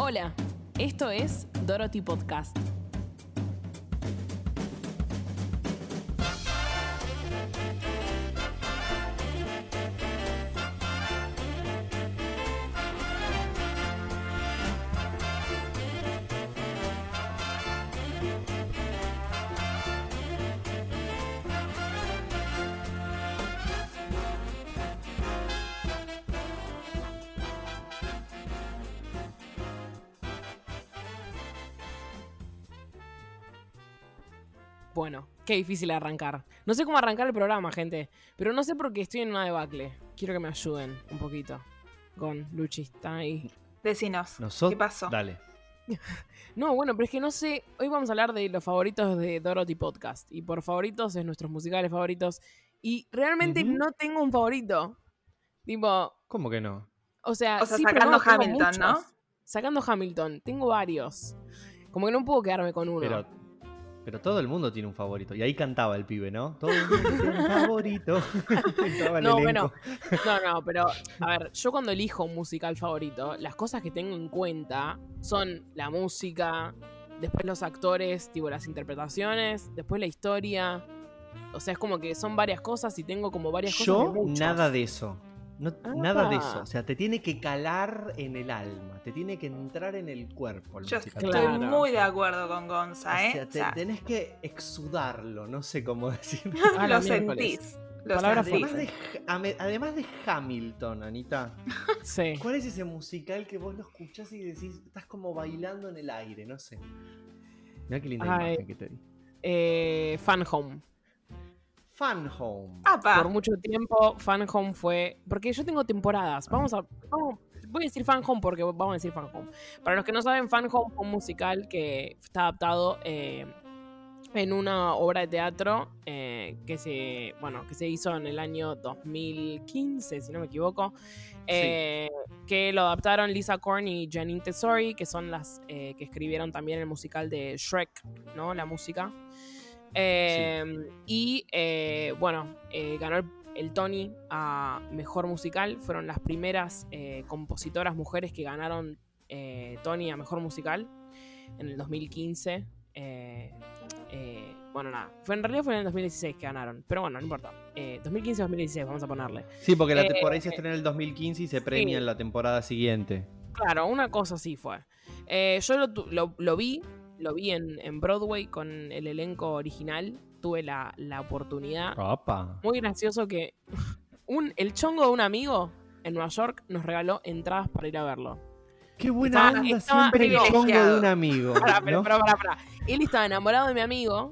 Hola, esto es Dorothy Podcast. Qué difícil arrancar. No sé cómo arrancar el programa, gente. Pero no sé por qué estoy en una debacle. Quiero que me ayuden un poquito. Con Luchi, está ahí. Decinos. ¿qué pasó? Dale. No, bueno, pero es que no sé. Hoy vamos a hablar de los favoritos de Dorothy Podcast. Y por favoritos es nuestros musicales favoritos. Y realmente no tengo un favorito. Tipo, ¿Cómo que no? o sea, O sea, sí, pero sacando no, Hamilton, ¿no? Sacando Hamilton, tengo varios. Como que no puedo quedarme con uno. Pero, pero todo el mundo tiene un favorito. Y ahí cantaba el pibe, ¿no? Todo el mundo tiene un favorito. No, bueno, no, no, pero a ver, yo cuando elijo un musical favorito, las cosas que tengo en cuenta son la música, después los actores, tipo las interpretaciones, después la historia. O sea, es como que son varias cosas y tengo como varias cosas. Yo, nada de eso. No, Ah. Nada de eso. O sea, te tiene que calar en el alma. Te tiene que entrar en el cuerpo. el Yo musical. estoy Claro. muy de acuerdo con Gonza, ¿eh? O sea, O te- sea, tenés que exudarlo. No sé cómo decir. Ah, lo sentís. Lo Palabra sentís. Además de, además de Hamilton, Anita. Sí. ¿Cuál es ese musical que vos lo escuchás y decís, estás como bailando en el aire? No sé. Mira qué linda Ay. imagen que te di. Eh, Fan Home. Fan Home. Apa, Por mucho tiempo, Fan Home fue. Porque yo tengo temporadas. Vamos a. vamos- voy a decir Fan Home porque vamos a decir Fan Home. Para los que no saben, Fan Home fue un musical que está adaptado eh, en una obra de teatro eh, que se. Bueno, que se hizo en el año 2015, si no me equivoco. eh, Que lo adaptaron Lisa Korn y Janine Tesori, que son las eh, que escribieron también el musical de Shrek, ¿no? La música. Eh, Y eh, bueno, eh, ganó el, el Tony a Mejor Musical. Fueron las primeras eh, compositoras mujeres que ganaron Tony a Mejor Musical en el 2015. Eh, eh, bueno, nada. Fue, en realidad fue en el 2016 que ganaron. Pero bueno, no importa. Eh, 2015-2016, vamos a ponerle. Sí, porque la temporada se estrena en el 2015 y se premia sí. en la temporada siguiente. Claro, una cosa así fue. Yo lo, lo- lo vi, lo vi en, en Broadway con el elenco original. Tuve la, la oportunidad. Opa. Muy gracioso que un, el chongo de un amigo en Nueva York nos regaló entradas para ir a verlo. Qué buena Estaba- onda estaba siempre el chongo de un amigo. Pará, pero, ¿no? pará, pará, pará. Él estaba enamorado de mi amigo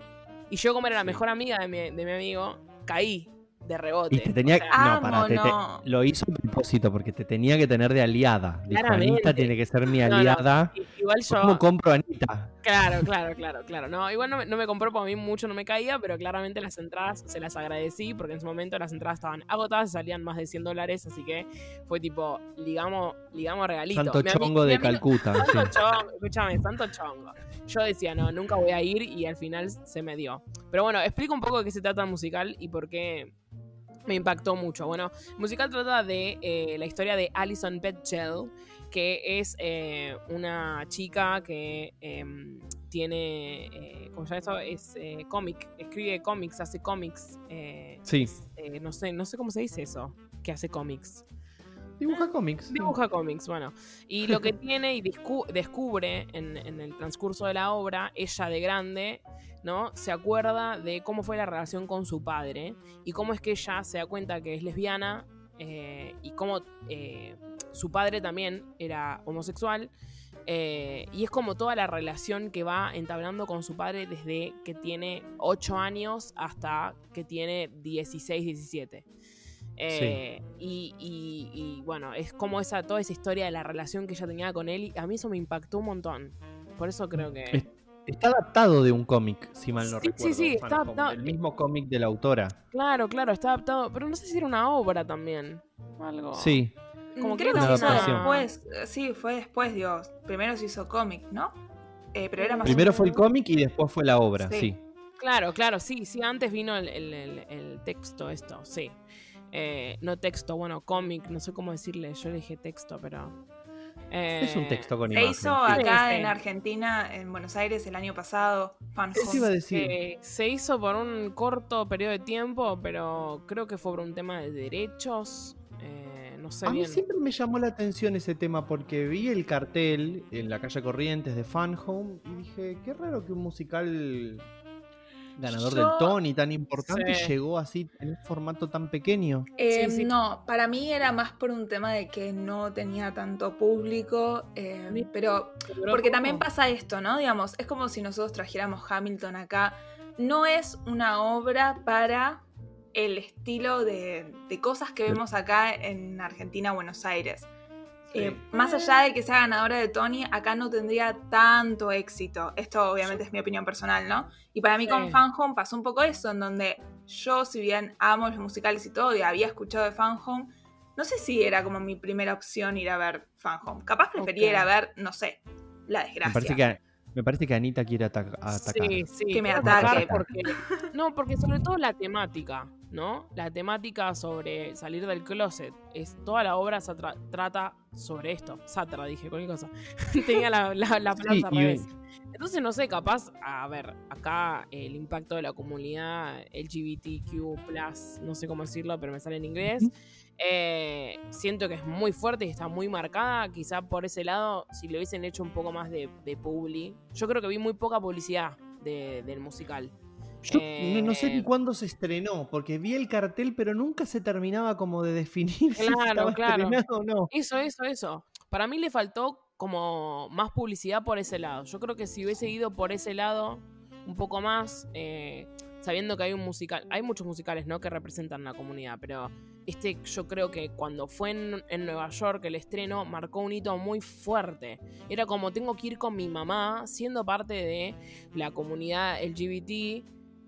y yo, como era la Sí. mejor amiga de mi, de mi amigo, caí de rebote. Y te tenía O sea, no, pará, te- te- Vámonos. lo hizo a propósito porque te tenía que tener de aliada. Dijo. Anita tiene que ser mi No, no, aliada. i- igual yo. ¿Cómo compro a Anita? Claro, claro, claro, claro. No, igual no me, no me compró porque a mí mucho no me caía, pero claramente las entradas se las agradecí porque en su momento las entradas estaban agotadas y salían más de 100 dólares, así que fue tipo, ligamos, ligamos regalito. Santo Mi chongo mi de Calcuta. sí. Santo chongo, escúchame, santo chongo. Yo decía, no, nunca voy a ir y al final se me dio. Pero bueno, explico un poco de qué se trata el musical y por qué me impactó mucho. Bueno, el musical trata de eh, la historia de Alison Betchell, que es eh, una chica que em, tiene, eh, ¿cómo se llama eso? Es eh, cómic, escribe cómics, hace cómics. eh, Sí. no sé, no sé cómo se dice eso, que hace cómics. Dibuja cómics. sí. Dibuja cómics, bueno. Y lo que tiene y descubre en, en el transcurso de la obra, ella de grande, ¿no? Se acuerda de cómo fue la relación con su padre y cómo es que ella se da cuenta que es lesbiana eh, y cómo eh, su padre también era homosexual. eh, y es como toda la relación que va entablando con su padre desde que tiene 8 años hasta que tiene 16, 17. Eh, y, y- y, bueno, es como esa, toda esa historia de la relación que ella tenía con él. Y a mí eso me impactó un montón. Por eso creo que. Es- Está adaptado de un cómic, si mal no Sí, sí, recuerdo. sí, está adaptado. El mismo cómic de la autora. Claro, claro, está adaptado. Pero no sé si era una obra también. Algo. Sí. Como que Creo que se una hizo después. Sí, fue después, Dios. Primero se hizo cómic, ¿no? Eh, pero era más Primero fue el cómic y después fue la obra, Sí. sí. Claro, claro, sí, sí. Antes vino el, el- el- el texto, esto, sí. Eh, no texto, bueno, cómic, no sé cómo decirle. Yo le dije texto, pero. Es un Eh, texto con Se imagen. hizo sí. acá sí. en Argentina, en Buenos Aires, el año pasado. Fan Eso iba a decir. Eh, se hizo por un corto periodo de tiempo, pero creo que fue por un tema de derechos. No sé A mí siempre me llamó la atención ese tema porque vi el cartel en la calle Corrientes de Fan Home y dije, qué raro que un musical ganador Yo- del Tony tan importante Sí. llegó así en un formato tan pequeño. Eh, Sí, sí. No, para mí era más por un tema de que no tenía tanto público, eh, pero porque también pasa esto, ¿no? Digamos, es como si nosotros trajéramos Hamilton acá. No es una obra para el estilo de, de cosas que vemos acá en Argentina, Buenos Aires. Sí. Eh, más allá de que sea ganadora de Tony, acá no tendría tanto éxito. Esto obviamente es mi opinión personal, ¿no? Y para mí Sí. con Fan Home pasó un poco eso, en donde yo, si bien amo los musicales y todo, y había escuchado de Fan Home, no sé si era como mi primera opción ir a ver Fan Home. Capaz prefería ir a ver, no sé, La Me Desgracia. parece, que, me parece que Anita quiere ataca- atacar. Sí, sí. Que me ataque. Porque, no, porque sobre todo la temática, ¿no? La temática sobre salir del closet. Es, toda la obra se tra- trata sobre esto. Satra, dije, cualquier cosa. Tenía la, la, Sí, al revés. Entonces, no sé, capaz, a ver, acá el impacto de la comunidad LGBTQ, no sé cómo decirlo, pero me sale en inglés. Eh, siento que es muy fuerte y está muy marcada. Quizá por ese lado, si le hubiesen hecho un poco más de, de publi. Yo creo que vi muy poca publicidad de- del musical. Yo no, no sé Eh, ni cuándo se estrenó, porque vi el cartel, pero nunca se terminaba como de definir si Claro, estaba claro. estrenado o no. Eso, eso, eso. Para mí le faltó como más publicidad por ese lado. Yo creo que si hubiese ido por ese lado un poco más, eh, sabiendo que hay un musical, hay muchos musicales, ¿no? Que representan la comunidad, pero este yo creo que cuando fue en, en Nueva York el estreno marcó un hito muy fuerte. Era como tengo que ir con mi mamá, siendo parte de la comunidad LGBT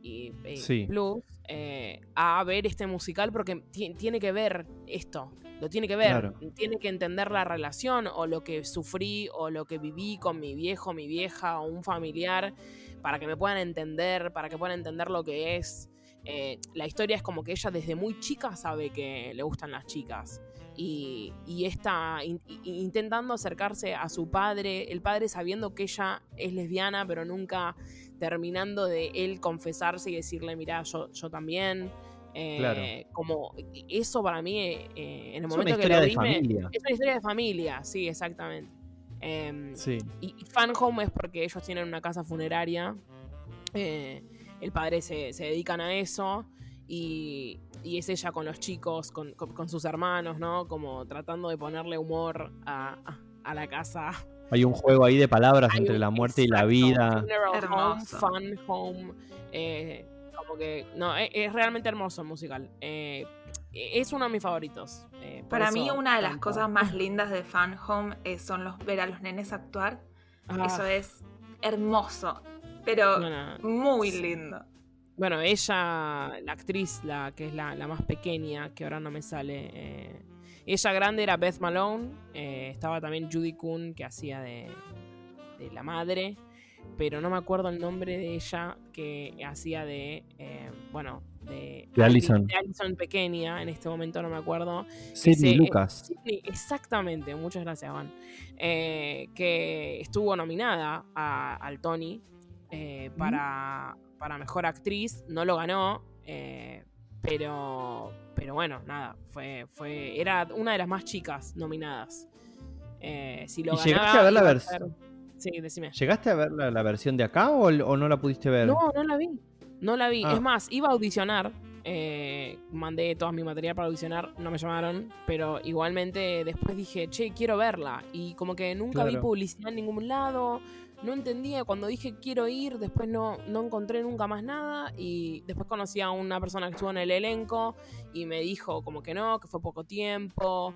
y eh, Sí. Plus, eh, a ver este musical porque ti- tiene que ver esto. Lo tiene que ver, Claro. tiene que entender la relación o lo que sufrí o lo que viví con mi viejo, mi vieja o un familiar para que me puedan entender, para que puedan entender lo que es. Eh, la historia es como que ella desde muy chica sabe que le gustan las chicas y, y está in- intentando acercarse a su padre, el padre sabiendo que ella es lesbiana, pero nunca terminando de él confesarse y decirle, mira, yo, yo también. Eh, Claro. Como eso para mí, eh, en el Es momento que lo vi, es una historia de familia, sí, exactamente. Em, Sí. y, y fan home es porque ellos tienen una casa funeraria. eh, el padre se, se dedican a eso. Y, y es ella con los chicos, con, con- con sus hermanos, ¿no? Como tratando de ponerle humor a, a- a la casa. Hay un juego ahí de palabras Hay entre un- la muerte y la vida. Funeral fun home. eh, como que. No, es, es realmente hermoso el musical. Eh, es uno de mis favoritos. eh, Para mí una de las tanto. cosas más lindas de Fan Home eh, son los ver a los nenes actuar. Ah, Eso es hermoso, pero bueno, muy lindo. Bueno, ella, la actriz, la que es la, la más pequeña, que ahora no me sale. Eh, ella grande era Beth Malone. eh, estaba también Judy Kuhn, que hacía de, de la madre. Pero no me acuerdo el nombre de ella, que hacía de. eh, bueno, de. De Allison. De Allison pequeña, en este momento no me acuerdo. Sidney Ese- Lucas. Sí, exactamente, muchas gracias. Eh, que estuvo nominada a- al Tony eh, para, para mejor actriz, no lo ganó, eh, pero, pero bueno, nada, fue, fue, era una de las más chicas nominadas. Eh, si lo ¿Y llegaste a ver la iba vers- ser- Sí, decime. ¿Llegaste a ver la, la versión de acá o, o no la pudiste ver? No, no la vi. No la vi. Ah. Es más, iba a audicionar. eh, mandé todo mi material para audicionar. No me llamaron. Pero igualmente después dije, che, quiero verla. Y como que nunca vi publicidad en ningún lado. No entendía. Cuando dije quiero ir, después no, no encontré nunca más nada. Y después conocí a una persona que estuvo en el elenco. Y me dijo como que no, que fue poco tiempo.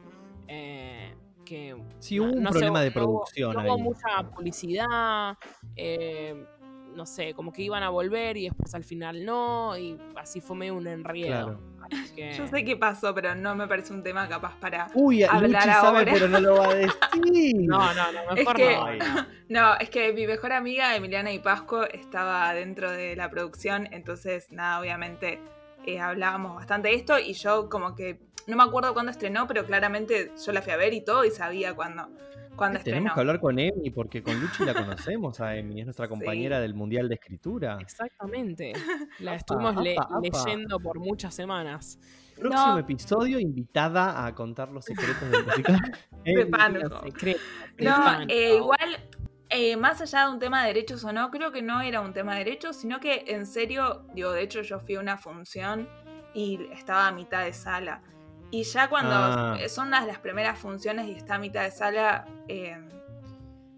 eh, que Sí, hubo un no sé, problema de hubo- producción no hubo ahí. mucha publicidad, eh, no sé, como que iban a volver y después al final no, y así fue medio un enredo. Claro. Así que- Yo sé qué pasó, pero no me parece un tema capaz para... Uy, Hablar Luchi sabe, ahora. pero no lo va a decir. No, no, no, Es mejor que- no. Ay, No, es que mi mejor amiga Emiliana y Pasco estaba dentro de la producción, entonces nada, obviamente eh, hablábamos bastante de esto y yo como que no me acuerdo cuándo estrenó, pero claramente yo la fui a ver y todo y sabía cuándo, cuando Eh, Tenemos estrenó. que hablar con Emi porque con Luchi la conocemos a Emi, es nuestra Sí. compañera del Mundial de Escritura. Exactamente. La estuvimos le- apa, apa. leyendo por muchas semanas. Próximo No. episodio, invitada a contar los secretos del musical. De de No, eh, igual, eh, más allá de un tema de derechos o no, creo que no era un tema de derechos, sino que en serio, digo, de hecho yo fui a una función y estaba a mitad de sala. Y ya cuando Ah. son las, las primeras funciones y está a mitad de sala, eh,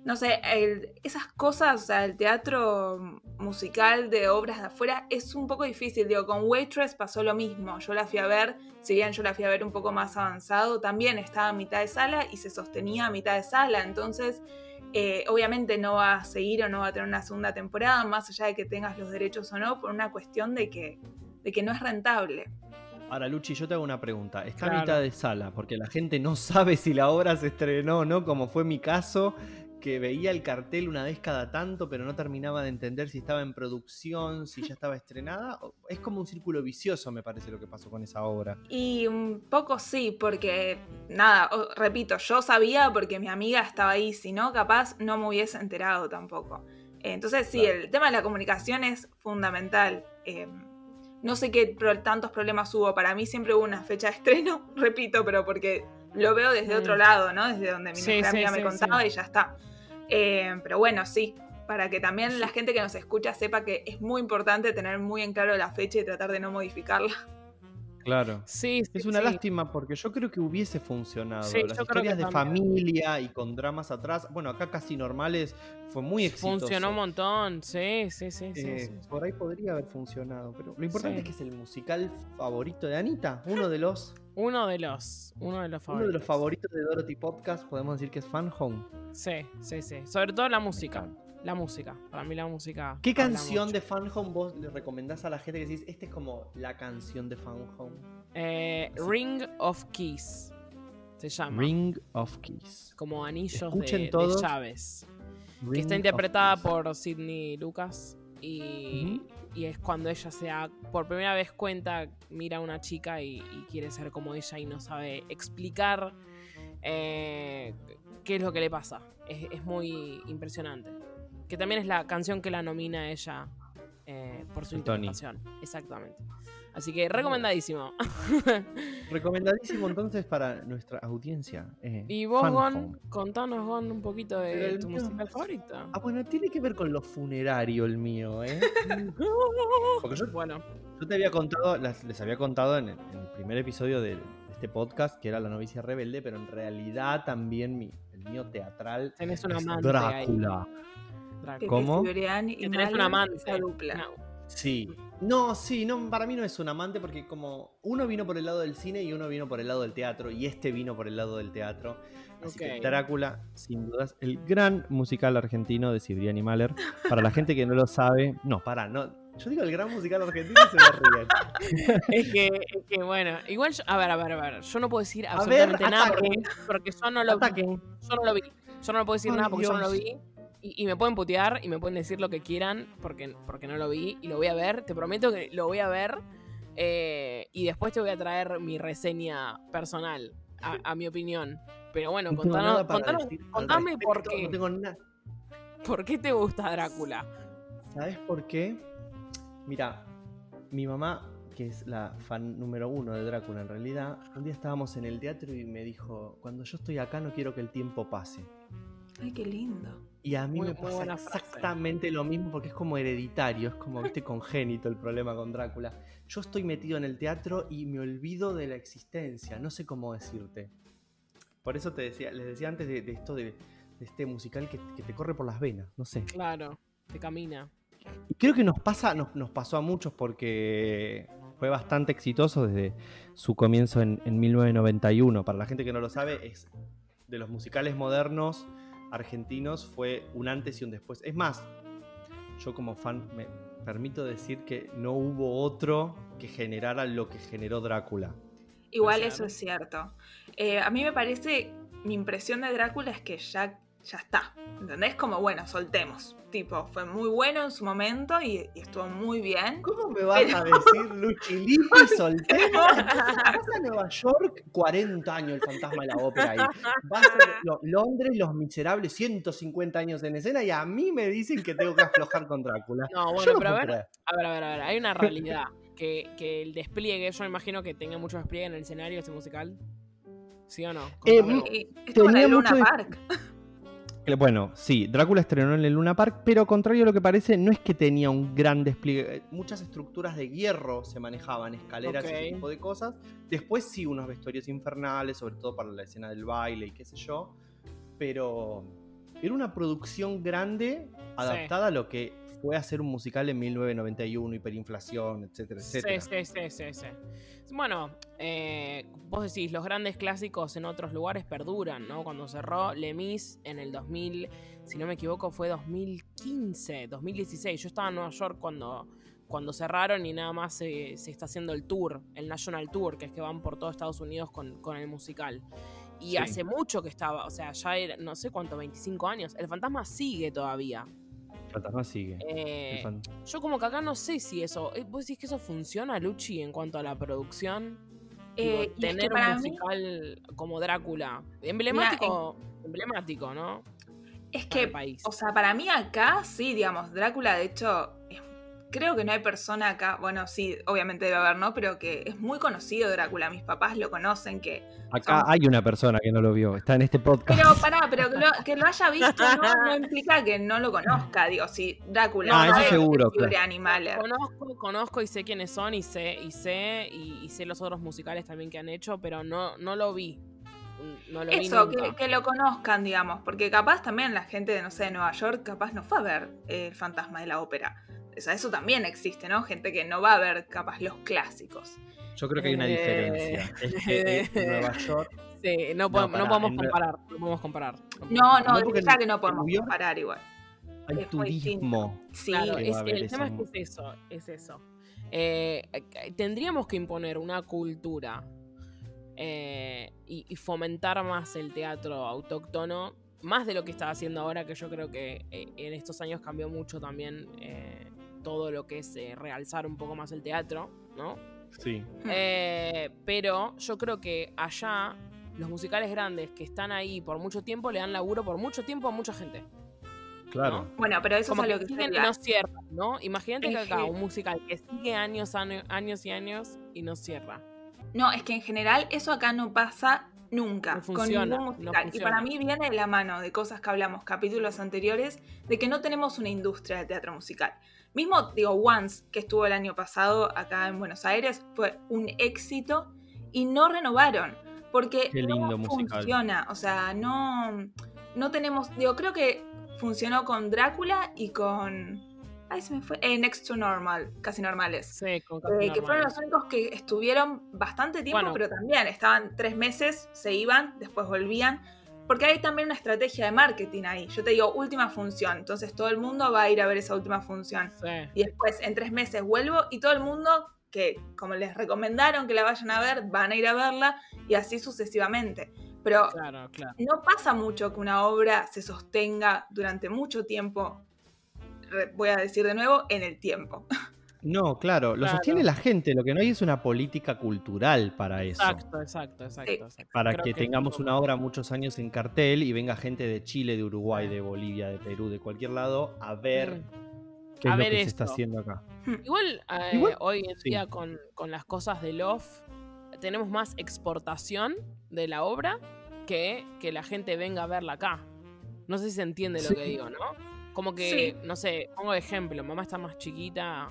no sé, el- esas cosas, o sea, el teatro musical de obras de afuera es un poco difícil. Digo, con Waitress pasó lo mismo. Yo la fui a ver, si bien yo la fui a ver un poco más avanzado, también estaba a mitad de sala y se sostenía a mitad de sala. Entonces, eh, obviamente no va a seguir o no va a tener una segunda temporada, más allá de que tengas los derechos o no, por una cuestión de que, de que no es rentable. Ahora, Luchi, yo te hago una pregunta. Está a Claro. mitad de sala, porque la gente no sabe si la obra se estrenó o no, como fue mi caso, que veía el cartel una vez cada tanto, pero no terminaba de entender si estaba en producción, si ya estaba estrenada. Es como un círculo vicioso, me parece, lo que pasó con esa obra. Y un poco sí, porque nada, repito, yo sabía porque mi amiga estaba ahí, si no, capaz no me hubiese enterado tampoco. Entonces sí, Claro. el tema de la comunicación es fundamental. Eh, no sé qué tantos problemas hubo, para mí siempre hubo una fecha de estreno, repito, pero porque lo veo desde otro lado, ¿no? Desde donde mi Sí, amiga me contaba y ya está. Eh, pero bueno, sí, para que también la gente que nos escucha sepa que es muy importante tener muy en claro la fecha y tratar de no modificarla. Claro. Sí, sí, Es una sí. lástima porque yo creo que hubiese funcionado. Sí, Las historias de familia y con dramas atrás. Bueno, acá casi normales fue muy exitoso. Funcionó un montón, sí, sí, sí. Eh. Por ahí podría haber funcionado, pero lo importante es que es el musical favorito de Anita, uno de los, Uno de los, uno de los uno favoritos. de los favoritos de Dorothy Podcast, podemos decir que es Fan Home. Sí, sí, sí. Sobre todo la música. La música. Para mí la música. ¿Qué canción mucho. de Fan Home vos le recomendás a la gente que decís, esta es como la canción de Fan Home? Eh, Ring of Keys. Se llama. Ring of Keys. Como anillos de, de llaves. Ring Que está interpretada por Sidney Lucas. Y, y es cuando ella se da por primera vez cuenta, mira a una chica y, y quiere ser como ella y no sabe explicar eh, qué es lo que le pasa. Es, es muy impresionante. Que también es la canción que la nomina ella eh, por su interpretación. Exactamente. Así que recomendadísimo. Recomendadísimo entonces para nuestra audiencia. eh, y vos, Gon, Home. contanos, Gon, un poquito de el tu mío- música favorita. Ah, bueno, tiene que ver con lo funerario el mío, ¿eh? Porque yo bueno, Yo te había contado, las- les había contado en el, en el primer episodio de, de este podcast, que era La novicia rebelde, pero en realidad también mi, el mío teatral tenés un es ahí. Que- ¿Cómo? que tenés un amante. dupla. No. Sí. No, sí, no, para mí no es un amante porque como uno vino por el lado del cine y uno vino por el lado del teatro y este vino por el lado del teatro. Así que. Drácula, sin dudas, el gran musical argentino de Cibrián y Mahler. Para la gente que no lo sabe, no, para, no. Yo digo el gran musical argentino y se me ríen. Es que, es que bueno, igual, yo- a ver, a ver, a ver, yo no puedo decir absolutamente ver, nada porque, porque yo no lo Ataquen. yo no lo vi. Yo no le puedo decir Ay, nada porque yo no lo vi. Y, y me pueden putear y me pueden decir lo que quieran porque, porque no lo vi y lo voy a ver. Te prometo que lo voy a ver. eh, y después te voy a traer mi reseña personal, a, a mi opinión. Pero bueno, No contanos, contanos- contame por respecto, qué, No tengo nada. por qué te gusta Drácula. ¿Sabes por qué? Mira, mi mamá, que es la fan número uno de Drácula en realidad, un día estábamos en el teatro y me dijo, cuando yo estoy acá no quiero que el tiempo pase. Ay, qué lindo. Y a mí Muy- me pasa frase. exactamente lo mismo porque es como hereditario, es como, viste, congénito el problema con Drácula. Yo estoy metido en el teatro y me olvido de la existencia, no sé cómo decirte. Por eso te decía, les decía antes de, de esto de, de este musical que, que te corre por las venas, no sé. Claro, te camina. Creo que nos pasa, nos, nos pasó a muchos porque fue bastante exitoso desde su comienzo en, en 1991. Para la gente que no lo sabe, es de los musicales modernos argentinos fue un antes y un después. Es más, yo como fan me permito decir que no hubo otro que generara lo que generó Drácula. Igual sea, eso es cierto. Eh, a mí me parece, mi impresión de Drácula es que ya ya está. ¿Entendés? Como, bueno, soltemos. Tipo, fue muy bueno en su momento y, y estuvo muy bien. ¿Cómo me vas a decir Luchi Lippi soltemos? Vas a Nueva York, 40 años el fantasma de la ópera ahí. Vas a lo- Londres, Los Miserables, 150 años en escena y a mí me dicen que tengo que aflojar con Drácula. No, bueno, no pero a ver, a ver, a ver, a ver, hay una realidad. Que, que el despliegue, yo me imagino que tenga mucho despliegue en el escenario este musical. ¿Sí o no? Eh, tenía mucho Park. Bueno, sí, Drácula estrenó en el Luna Park, pero contrario a lo que parece, no es que tenía un gran despliegue. Eh, Muchas estructuras de hierro se manejaban, escaleras y ese tipo de cosas. Después sí, unos vestuarios infernales, sobre todo para la escena del baile y qué sé yo. Pero era una producción grande adaptada a lo que fue hacer un musical en 1991, hiperinflación, etcétera, etcétera. Sí, sí, sí, sí, sí. Bueno, eh, vos decís, los grandes clásicos en otros lugares perduran, ¿no? Cuando cerró Lemis en el 2000, si no me equivoco, fue 2015, 2016. Yo estaba en Nueva York cuando, cuando cerraron y nada más se, se está haciendo el tour, el National Tour, que es que van por todo Estados Unidos con, con el musical. Y Sí. hace mucho que estaba, o sea, ya era, no sé cuánto, 25 años. El fantasma sigue todavía. Fantasma sigue. Eh, fan- yo como que acá no sé si eso. eh, ¿Vos decís que eso funciona, Luchi, en cuanto a la producción? Eh, es que tener un para mí- musical como Drácula. Emblemático, emblemático, ¿no? Es que, país. o sea, para mí acá, sí, digamos, Drácula, de hecho, es- creo que no hay persona acá, bueno, sí, obviamente debe haber, ¿no? Pero que es muy conocido Drácula, mis papás lo conocen, que... Acá son- hay una persona que no lo vio, está en este podcast. Pero pará, pero que lo, que lo haya visto no, no implica que no lo conozca, digo, si Drácula... Ah, eso sabe que seguro, es claro. Animaler. Conozco, conozco y sé quiénes son y sé, y sé, y, y sé los otros musicales también que han hecho, pero no, no lo vi. No lo vi Eso, que lo conozcan, digamos, porque capaz también la gente de, no sé, de Nueva York, capaz no fue a ver eh, El Fantasma de la Ópera. O sea, eso también existe, ¿no? Gente que no va a ver capaz los clásicos. Yo creo que hay una Eh, diferencia. Es que en Nueva York. Sí, no, podemos, no pará, podemos en- comparar. No podemos comparar. No, no, No, es que no podemos comparar igual. Hay Es muy turismo. Sí, Claro, que es- el tema es que es eso, es eso. Eh, eh, tendríamos que imponer una cultura eh, y, y fomentar más el teatro autóctono, más de lo que está haciendo ahora, que yo creo que eh, en estos años cambió mucho también eh, todo lo que es eh, realzar un poco más el teatro, ¿no? Sí. Eh, pero yo creo que allá los musicales grandes que están ahí por mucho tiempo le dan laburo por mucho tiempo a mucha gente. Claro. Bueno, pero eso Como es a que lo que siguen y no cierran, ¿no? Imagínate que acá un musical que sigue años, años, años y años y no cierra. No, es que en general eso acá no pasa nunca No con funciona, ningún no musical. y funciona. para mí viene de la mano de cosas que hablamos capítulos anteriores, de que no tenemos una industria de teatro musical. Mismo, digo, Once, que estuvo el año pasado acá en Buenos Aires, fue un éxito y no renovaron. Porque Qué lindo no musical. funciona. O sea, no, no tenemos. Digo, creo que funcionó con Drácula y con. Ay, se me fue. eh, Next to Normal, casi normales. Sí, con Eh, casi que fueron los únicos que estuvieron bastante tiempo, Bueno. pero también estaban tres meses, se iban, después volvían. Porque hay también una estrategia de marketing ahí. Yo te digo, última función. Entonces todo el mundo va a ir a ver esa última función. Sí. Y después, en tres meses, vuelvo y todo el mundo que, como les recomendaron que la vayan a ver, van a ir a verla y así sucesivamente. Pero Claro, claro. no pasa mucho que una obra se sostenga durante mucho tiempo, voy a decir de nuevo, en el tiempo. No, claro, lo Claro. sostiene la gente. Lo que no hay es una política cultural para eso. Exacto, exacto, exacto. Para Creo que tengamos una obra muchos años en cartel y venga gente de Chile, de Uruguay, de Bolivia, de Perú, de cualquier lado a ver Mm. qué A es lo que se está esto. haciendo acá. Igual, eh, Igual, hoy en sí. día con, con las cosas de Love tenemos más exportación de la obra que que la gente venga a verla acá. No sé si se entiende lo Sí. que digo, ¿no? Como que, Sí. no sé, pongo de ejemplo, mamá está más chiquita,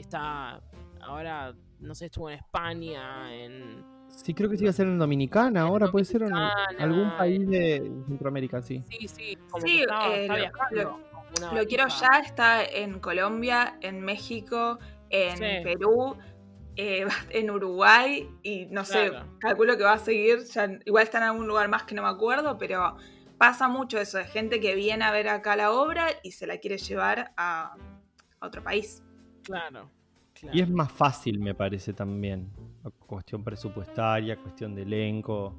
está ahora, no sé, estuvo en España, en... Sí, creo que sí va a ser en Dominicana ahora, puede ser en algún país de Centroamérica, sí. Sí, sí, como Sí, que está, eh, está lo- viajando. lo- como una Lo quiero ya está en Colombia, en México, en Sí. Perú, eh, en Uruguay y no sé, calculo que va a seguir, ya, igual está en algún lugar más que no me acuerdo, pero pasa mucho eso de gente que viene a ver acá la obra y se la quiere llevar a, a otro país. Claro, claro. Y es más fácil, me pareste también. Cuestión presupuestaria, cuestión de elenco.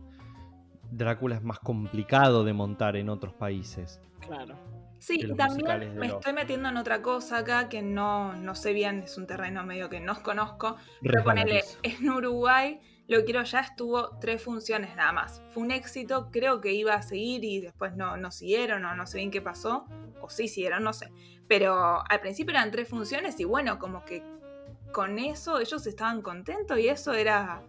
Drácula es más complicado de montar en otros países. Claro. Sí, y también me los- estoy metiendo en otra cosa acá que no, no sé bien, es un terreno medio que no conozco. Pero ponele, en Uruguay, lo quiero ya estuvo tres funciones nada más. Fue un éxito, creo que iba a seguir y después no, no siguieron o no sé bien qué pasó. O sí siguieron, no sé. Pero al principio eran tres funciones y bueno, como que con eso ellos estaban contentos y eso era,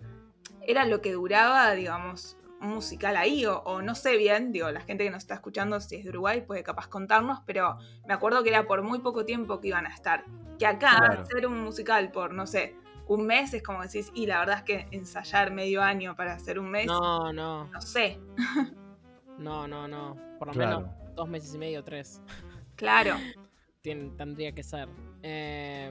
era lo que duraba, digamos, un musical ahí. O, o no sé bien, digo, la gente que nos está escuchando, si es de Uruguay, puede capaz contarnos, pero me acuerdo que era por muy poco tiempo que iban a estar. Que acá, Claro. hacer un musical por, no sé, un mes es como decís, y la verdad es que ensayar medio año para hacer un mes, no, No, no, sé, no, no, no. Por lo Claro. menos dos meses y medio, tres. claro. Tien- tendría que ser. Eh,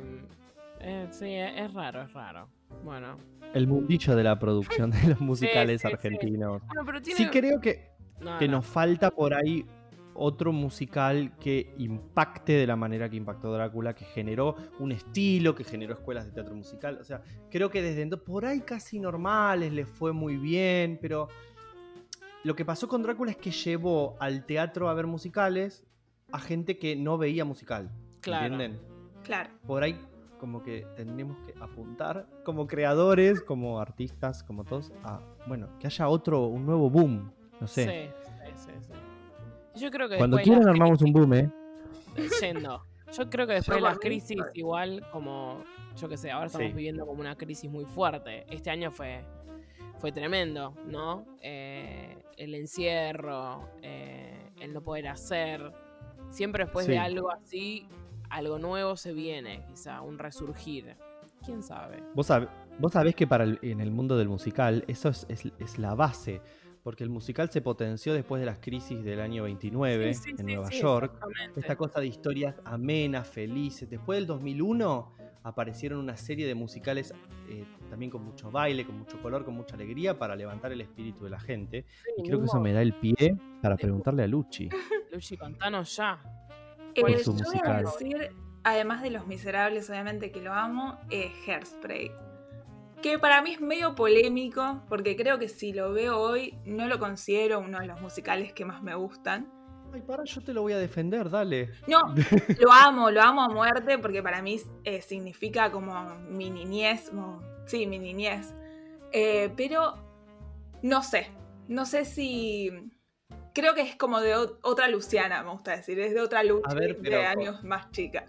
eh, sí, es, es raro, es raro. Bueno. El mundillo de la producción de los musicales sí, sí. argentinos. Bueno, pero tiene. Sí creo que, No, que no. nos falta por ahí otro musical que impacte de la manera que impactó Drácula, que generó un estilo, que generó escuelas de teatro musical. O sea, creo que desde ento- por ahí casi normales, les fue muy bien, pero lo que pasó con Drácula es que llevó al teatro a ver musicales a gente que no veía musical. Claro. ¿Entienden? Claro. por ahí como que tendríamos que apuntar como creadores, como artistas, como todos, a, bueno, que haya otro, un nuevo boom, no sé. Sí. Yo creo que Cuando quieran armamos un boom, ¿eh? crisis- yendo. Yo creo que después de las crisis, igual como, yo qué sé, ahora estamos Sí. viviendo como una crisis muy fuerte. Este año fue, fue tremendo, ¿no? Eh, el encierro, eh, el no poder hacer. Siempre después Sí. de algo así, algo nuevo se viene, quizá, un resurgir. ¿Quién sabe? Vos, sab- vos sabés que para el- en el mundo del musical eso es, es- es la base, porque el musical se potenció después de las crisis del año 29 Sí, sí, en sí, Nueva sí, York. exactamente. Esta cosa de historias amenas, felices. Después del 2001 aparecieron una serie de musicales eh, también con mucho baile, con mucho color, con mucha alegría para levantar el espíritu de la gente. Y creo que eso me da el pie para preguntarle a Luchi. Luchi, contanos ya. Eh, ¿Cuál es yo voy a musical? decir, además de Los Miserables, obviamente que lo amo, eh, Hairspray. Que para mí es medio polémico, porque creo que si lo veo hoy, no lo considero uno de los musicales que más me gustan. Ay, para, yo te lo voy a defender, dale. No, lo amo, lo amo a muerte, porque para mí eh, significa como mi niñez, como- sí, mi niñez. Eh, pero no sé, no sé si... Creo que es como de otra Luciana, me gusta decir, es de otra Luchi, A ver, pero- de años más chica.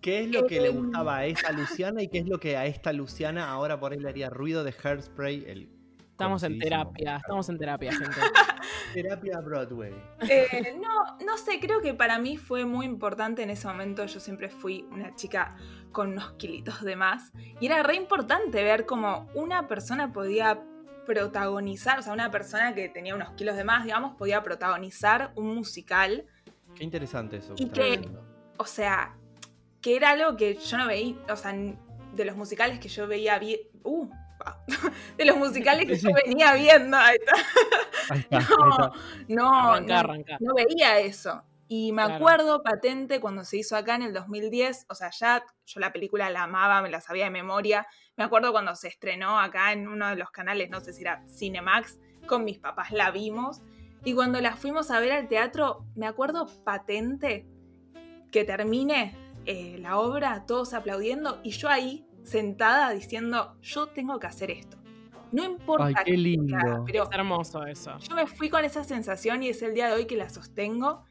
¿Qué es lo que le gustaba a esa Luciana y qué es lo que a esta Luciana ahora por ahí le haría ruido de Hairspray? El Estamos en terapia, estamos en terapia, gente. Terapia Broadway. Eh, no, no sé, creo que para mí fue muy importante en ese momento. Yo siempre fui una chica con unos kilitos de más. Y era re importante ver cómo una persona podía protagonizar, o sea, una persona que tenía unos kilos de más, digamos, podía protagonizar un musical. Qué interesante eso. Y que-. O sea, que era algo que yo no veía, o sea, de los musicales que yo veía bien. Uh, de los musicales que yo venía viendo. ahí está. Ahí está, ahí No, está. no, Arranca, no, arranca. no veía eso. Y me Claro. acuerdo patente cuando se hizo acá en el 2010, o sea, ya yo la película la amaba, me la sabía de memoria. Me acuerdo cuando se estrenó acá en uno de los canales, no sé si era Cinemax, con mis papás la vimos. Y cuando la fuimos a ver al teatro, me acuerdo patente que termine eh, la obra, todos aplaudiendo, y yo ahí sentada diciendo, yo tengo que hacer esto. No importa Ay, qué que lindo. sea, pero Es hermoso eso. yo me fui con esa sensación y es el día de hoy que la sostengo.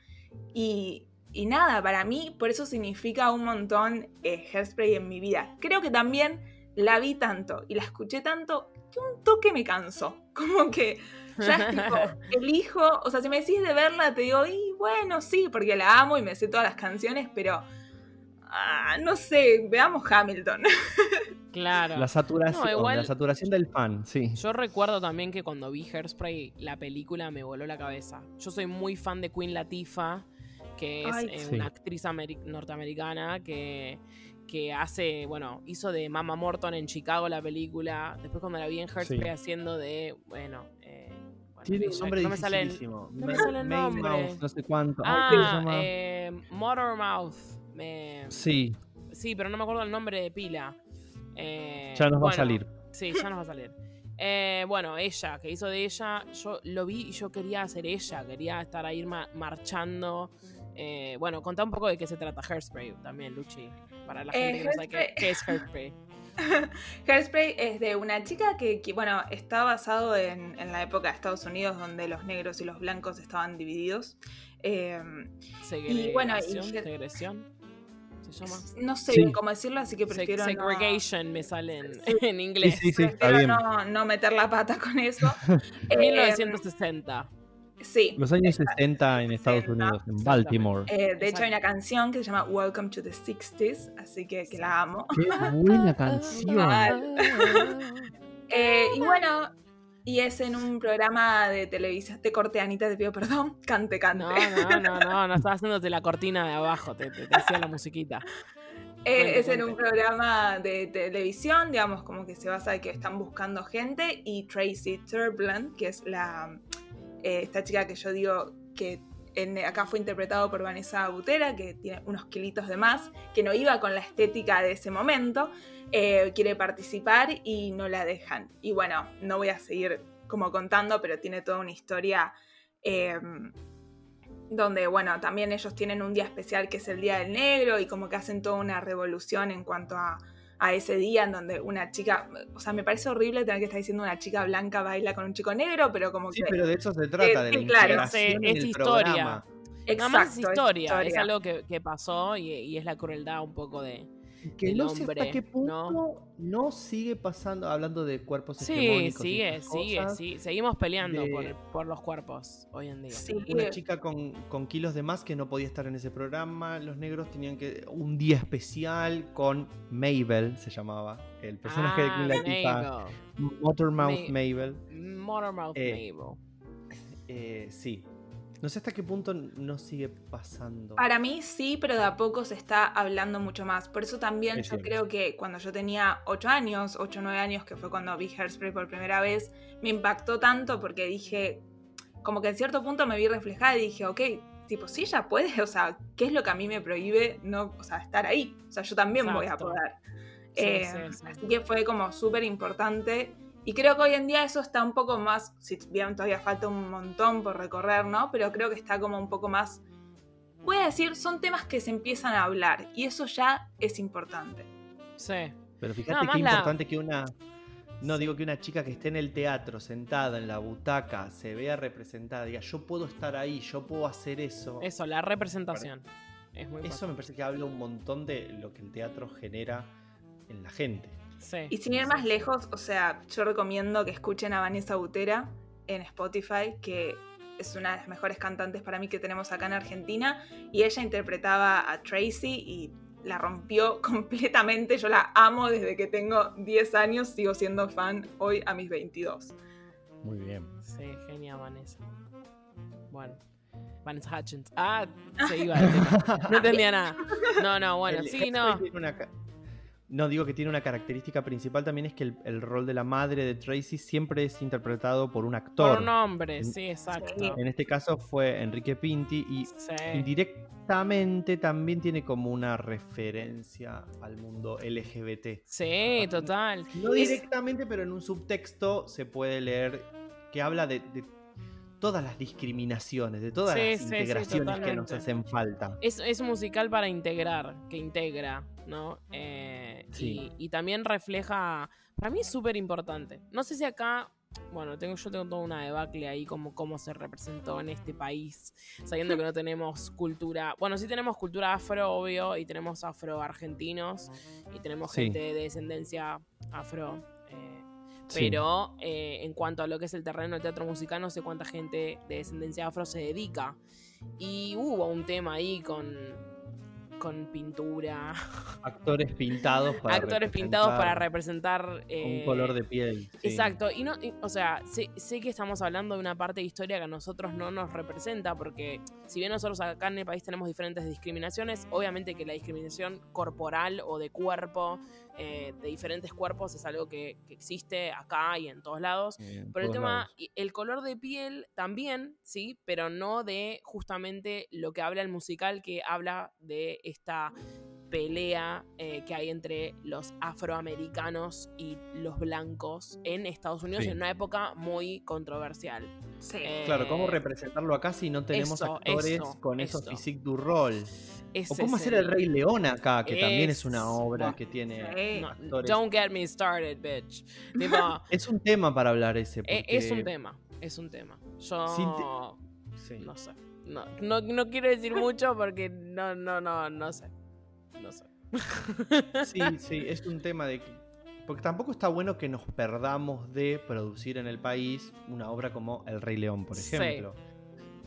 Y, y nada, para mí por eso significa un montón eh, Hairspray en mi vida. Creo que también la vi tanto y la escuché tanto que un toque me cansó. Como que ya es tipo, elijo, o sea, si me decís de verla, te digo, y bueno, sí, porque la amo y me sé todas las canciones, pero ah, no sé, veamos Hamilton. Claro. La saturación, No, igual- la saturación del fan, sí. Yo recuerdo también que cuando vi Hairspray, la película me voló la cabeza. Yo soy muy fan de Queen Latifah, que es Ay, eh, sí. una actriz ameri- norteamericana que, que hace, bueno, hizo de Mama Morton en Chicago la película. Después cuando la vi en Hairspray Sí. haciendo de, bueno... eh, Tiene un nombre no me sale el- no me sale el nombre. Mouse, no sé cuánto. Ay, ¿cómo se Ah, llama? Eh. Me- Sí, Sí, pero no me acuerdo el nombre de pila. Eh, ya nos va a salir. Sí, ya nos va a salir. Eh, bueno, ella, que hizo de ella, yo lo vi y yo quería hacer ella, quería estar ahí ma- marchando. Eh, bueno, contá un poco de qué se trata Hairspray también, Luchi, para la Eh, gente que no sabe qué, es Hairspray. Hairspray es de una chica que, que, bueno, está basado en, en la época de Estados Unidos donde los negros y los blancos estaban divididos. Eh, Segregación, bueno, y- segresión, se llama. no sé Sí. bien cómo decirlo, así que Se- prefiero no- segregation me sale en, en inglés. Sí, sí, sí, está prefiero bien. no, no meter la pata con eso. Eh, 1960. sí. Los años 60 en Estados 60. Unidos, en Baltimore. Eh, de hecho, hay una canción que se llama Welcome to the 60s, así que, que la amo. Qué buena canción. Mal. Eh, y bueno, y es en un programa de televisión. Te corté, Anita, te pido perdón. Cante, cante. No, no, no, no, no estaba haciéndote la cortina de abajo, te, te, te hacía la musiquita. Eh, Cuente, es en un programa de televisión, digamos, como que se basa en que están buscando gente. Y Tracy Turbland, que es la eh, esta chica que yo digo que acá fue interpretado por Vanessa Butera, que tiene unos kilitos de más, que no iba con la estética de ese momento, eh, quiere participar y no la dejan. Y bueno, no voy a seguir como contando, pero tiene toda una historia eh, donde, bueno, también ellos tienen un día especial que es el Día del Negro y como que hacen toda una revolución en cuanto a, a ese día en donde una chica, o sea, me parece horrible tener que estar diciendo una chica blanca baila con un chico negro, pero como Sí, que... pero de eso se trata, de la sí, claro. Sí, en es el historia. programa. Nada más es Exacto, historia, es algo que, que pasó y, y es la crueldad un poco de... Que no sé hasta qué punto ¿no? ¿no? sigue pasando, hablando de cuerpos Sí, hegemónicos y sigue, sigue, cosas, sí. Seguimos peleando de- por, por los cuerpos hoy en día. Sí, Una chica con, con kilos de más que no podía estar en ese programa. Los negros tenían que. Un día especial con Mabel, se llamaba. El personaje de Ah, Latifah. Mabel. Motormouth Ma- Mabel. Motormouth Eh, Mabel. Eh, sí. No sé hasta qué punto no sigue pasando. Para mí sí, pero de a poco se está hablando mucho más. Por eso también Es yo cierto. creo que cuando yo tenía 8 años, 8 o 9 años, que fue cuando vi Hairspray por primera vez, me impactó tanto porque dije, como que en cierto punto me vi reflejada y dije, ok, tipo, sí, ella puede, o sea, ¿qué es lo que a mí me prohíbe no, o sea, estar ahí? O sea, yo también voy a poder. Sí, Eh, sí, sí. Así que fue como súper importante. Y creo que hoy en día eso está un poco más, si bien todavía falta un montón por recorrer, ¿no? Pero creo que está como un poco más, voy a decir, son temas que se empiezan a hablar y eso ya es importante. Sí. Pero fíjate más qué la- importante que una. No, digo que una chica que esté en el teatro, sentada en la butaca, se vea representada, diga, yo puedo estar ahí, yo puedo hacer eso. Eso, la representación. Es muy Eso me parece que habla un montón de lo que el teatro genera en la gente. Sí. Y sin ir sí, más lejos, o sea, yo recomiendo que escuchen a Vanessa Butera en Spotify, que es una de las mejores cantantes para mí que tenemos acá en Argentina, y ella interpretaba a Tracy y la rompió completamente. Yo la amo desde que tengo 10 años, sigo siendo fan hoy a mis 22. Muy bien. Sí, genial, Vanessa. Bueno. Vanessa Hutchins. Ah, se iba. No entendía nada. No, no, bueno, El sí, no. tiene una ca- no, digo que tiene una característica principal también es que el, el rol de la madre de Tracy siempre es interpretado por un actor. Por un hombre, En- sí, exacto. En este caso fue Enrique Pinti y Sí. indirectamente también tiene como una referencia al mundo LGBT. Sí, total. No Es- directamente, pero en un subtexto se puede leer que habla de, de todas las discriminaciones, de todas Sí, las sí, sí, integraciones que nos hacen falta. Es, es musical para integrar, que integra, ¿no? Eh, Sí. y, y también refleja, para mí es súper importante. No sé si acá, bueno, tengo, yo tengo toda una debacle ahí como cómo se representó en este país, sabiendo que no tenemos cultura, bueno, sí tenemos cultura afro, obvio, y tenemos afro-argentinos, y tenemos gente de descendencia afro. eh, Sí. pero eh, en cuanto a lo que es el terreno del teatro musical, no sé cuánta gente de descendencia afro se dedica. Y hubo un tema ahí con, con pintura, Actores pintados para actores pintados para representar representar... eh, un color de piel. sí. Exacto, y no, y- o sea, sé, sé que estamos hablando de una parte de historia que a nosotros no nos representa, porque si bien nosotros acá en el país tenemos diferentes discriminaciones, obviamente que la discriminación corporal o de cuerpo, eh, de diferentes cuerpos, es algo que, que existe acá y en todos lados. Eh, Pero el tema, lados. el color de piel también, sí, pero no de justamente lo que habla el musical, que habla de esta pelea eh, que hay entre los afroamericanos y los blancos en Estados Unidos Sí. en una época muy controversial. Sí. Eh, Claro, ¿cómo representarlo acá si no tenemos eso, actores eso, con esos eso. physique du rol? ese O cómo es hacer el Rey León acá, que también es una obra que tiene Sí. No, actores. don't get me started, bitch. Tipo, Es un tema para hablar ese. e- es un porque- tema, es un tema. Yo Sin te- Sí. no sé. No, no, no quiero decir mucho porque no, no, no, no sé. No sé. Sí, sí, es un tema de que. Porque tampoco está bueno que nos perdamos de producir en el país una obra como El Rey León, por Sí. ejemplo.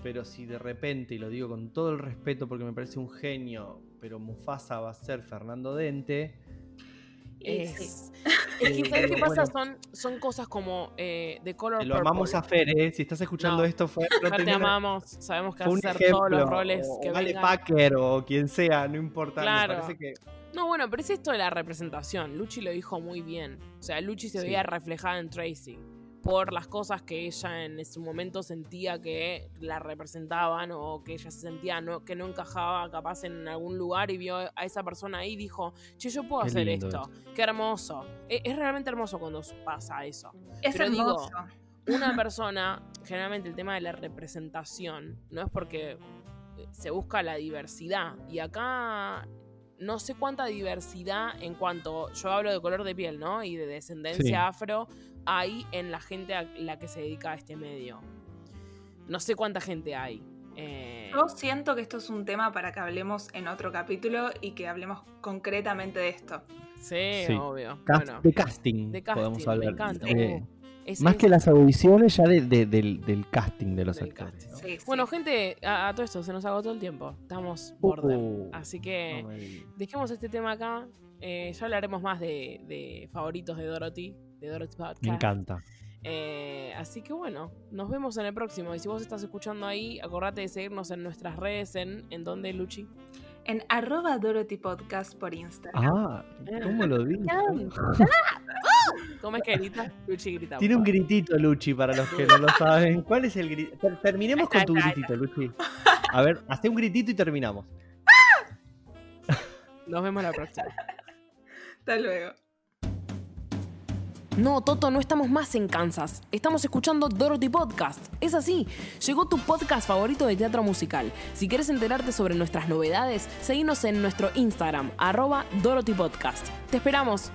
Pero si de repente, y lo digo con todo el respeto porque me parece un genio, pero Mufasa va a ser Fernando Dente. Sí. Es, que, ¿sabes qué Bueno. pasa? Son, son cosas como eh, The Color Te lo Purple. amamos a Fer, ¿eh? Si estás escuchando No, esto, Fer, no Fer, te amamos. Sabemos que hacer todos los ejemplo, roles o que Vale vengan. Packer o quien sea, no importa. Claro. Me parece que No, bueno, pero es esto de la representación. Luchi lo dijo muy bien. O sea, Luchi se Sí. veía reflejada en Tracy por las cosas que ella en su momento sentía que la representaban o que ella se sentía no, que no encajaba capaz en algún lugar y vio a esa persona ahí y dijo, che, yo puedo Qué hacer lindo esto. Qué hermoso. E- Es, realmente hermoso cuando pasa eso. Es Pero digo. Una persona, generalmente el tema de la representación, no es porque se busca la diversidad. Y acá no sé cuánta diversidad en cuanto, yo hablo de color de piel, ¿no? Y de descendencia Sí. afro, hay en la gente a la que se dedica a este medio. No sé cuánta gente hay. Eh, Yo siento que esto es un tema para que hablemos en otro capítulo y que hablemos concretamente de esto. sí, Sí. obvio. cast- Bueno, de casting, de casting, podemos me hablar. encanta. Eh, Uh, es- más es- que las audiciones, ya de- de- del, del casting de los Del actores. casting. ¿no? Sí, sí. Bueno, gente, a, a todo esto se nos agotó el tiempo. Estamos border. Uh, Así que no me digas. dejemos este tema acá. Eh, ya hablaremos más de, de favoritos de Dorothy, de Dorothy Podcast. Me encanta. Eh, así que bueno, nos vemos en el próximo. Y si vos estás escuchando ahí, acordate de seguirnos en nuestras redes, en, en donde, Luchi. En arroba Dorothy Podcast por Instagram. Ah, ¿cómo lo dices? ¿Cómo es que grita? Luchi grita. Tiene un gritito, Luchi, para los que no lo saben. ¿Cuál es el grito? Ter- Terminemos con tu gritito, Luchi. A ver, hazte un gritito y terminamos. Nos vemos la próxima. Hasta luego. No, Toto, no estamos más en Kansas. Estamos escuchando Dorothy Podcast. Es así, llegó tu podcast favorito de teatro musical. Si quieres enterarte sobre nuestras novedades, seguinos en nuestro Instagram, arroba Dorothy Podcast. Te esperamos.